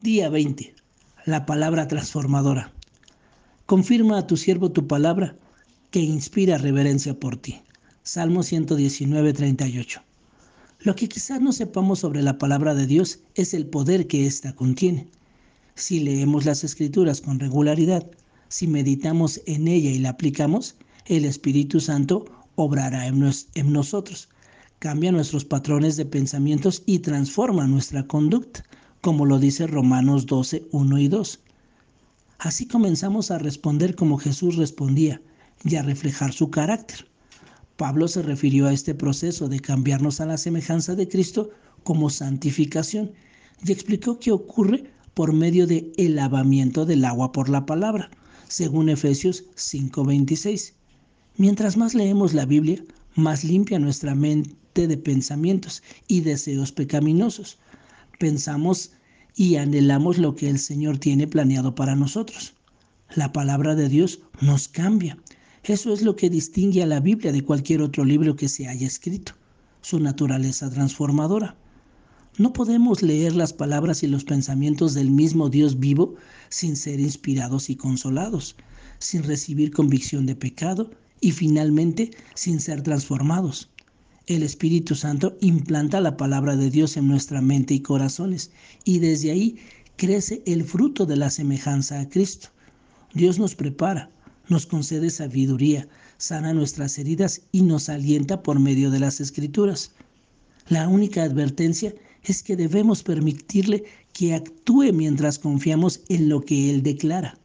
Día 20. La palabra transformadora. Confirma a tu siervo tu palabra que inspira reverencia por ti. Salmo 119, 38. Lo que quizás no sepamos sobre la palabra de Dios es el poder que ésta contiene. Si leemos las escrituras con regularidad, si meditamos en ella y la aplicamos, el Espíritu Santo obrará en, en nosotros, cambia nuestros patrones de pensamientos y transforma nuestra conducta como lo dice Romanos 12, 1 y 2. Así comenzamos a responder como Jesús respondía y a reflejar su carácter. Pablo se refirió a este proceso de cambiarnos a la semejanza de Cristo como santificación y explicó que ocurre por medio de el lavamiento del agua por la palabra, según Efesios 5:26. Mientras más leemos la Biblia, más limpia nuestra mente de pensamientos y deseos pecaminosos pensamos y anhelamos lo que el Señor tiene planeado para nosotros. La palabra de Dios nos cambia. Eso es lo que distingue a la Biblia de cualquier otro libro que se haya escrito, su naturaleza transformadora. No podemos leer las palabras y los pensamientos del mismo Dios vivo sin ser inspirados y consolados, sin recibir convicción de pecado y finalmente sin ser transformados el Espíritu Santo implanta la palabra de Dios en nuestra mente y corazones y desde ahí crece el fruto de la semejanza a Cristo. Dios nos prepara, nos concede sabiduría, sana nuestras heridas y nos alienta por medio de las escrituras. La única advertencia es que debemos permitirle que actúe mientras confiamos en lo que Él declara.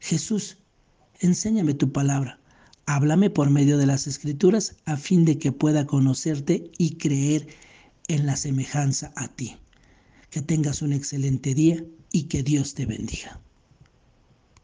Jesús, enséñame tu palabra Háblame por medio de las escrituras a fin de que pueda conocerte y creer en la semejanza a ti. Que tengas un excelente día y que Dios te bendiga.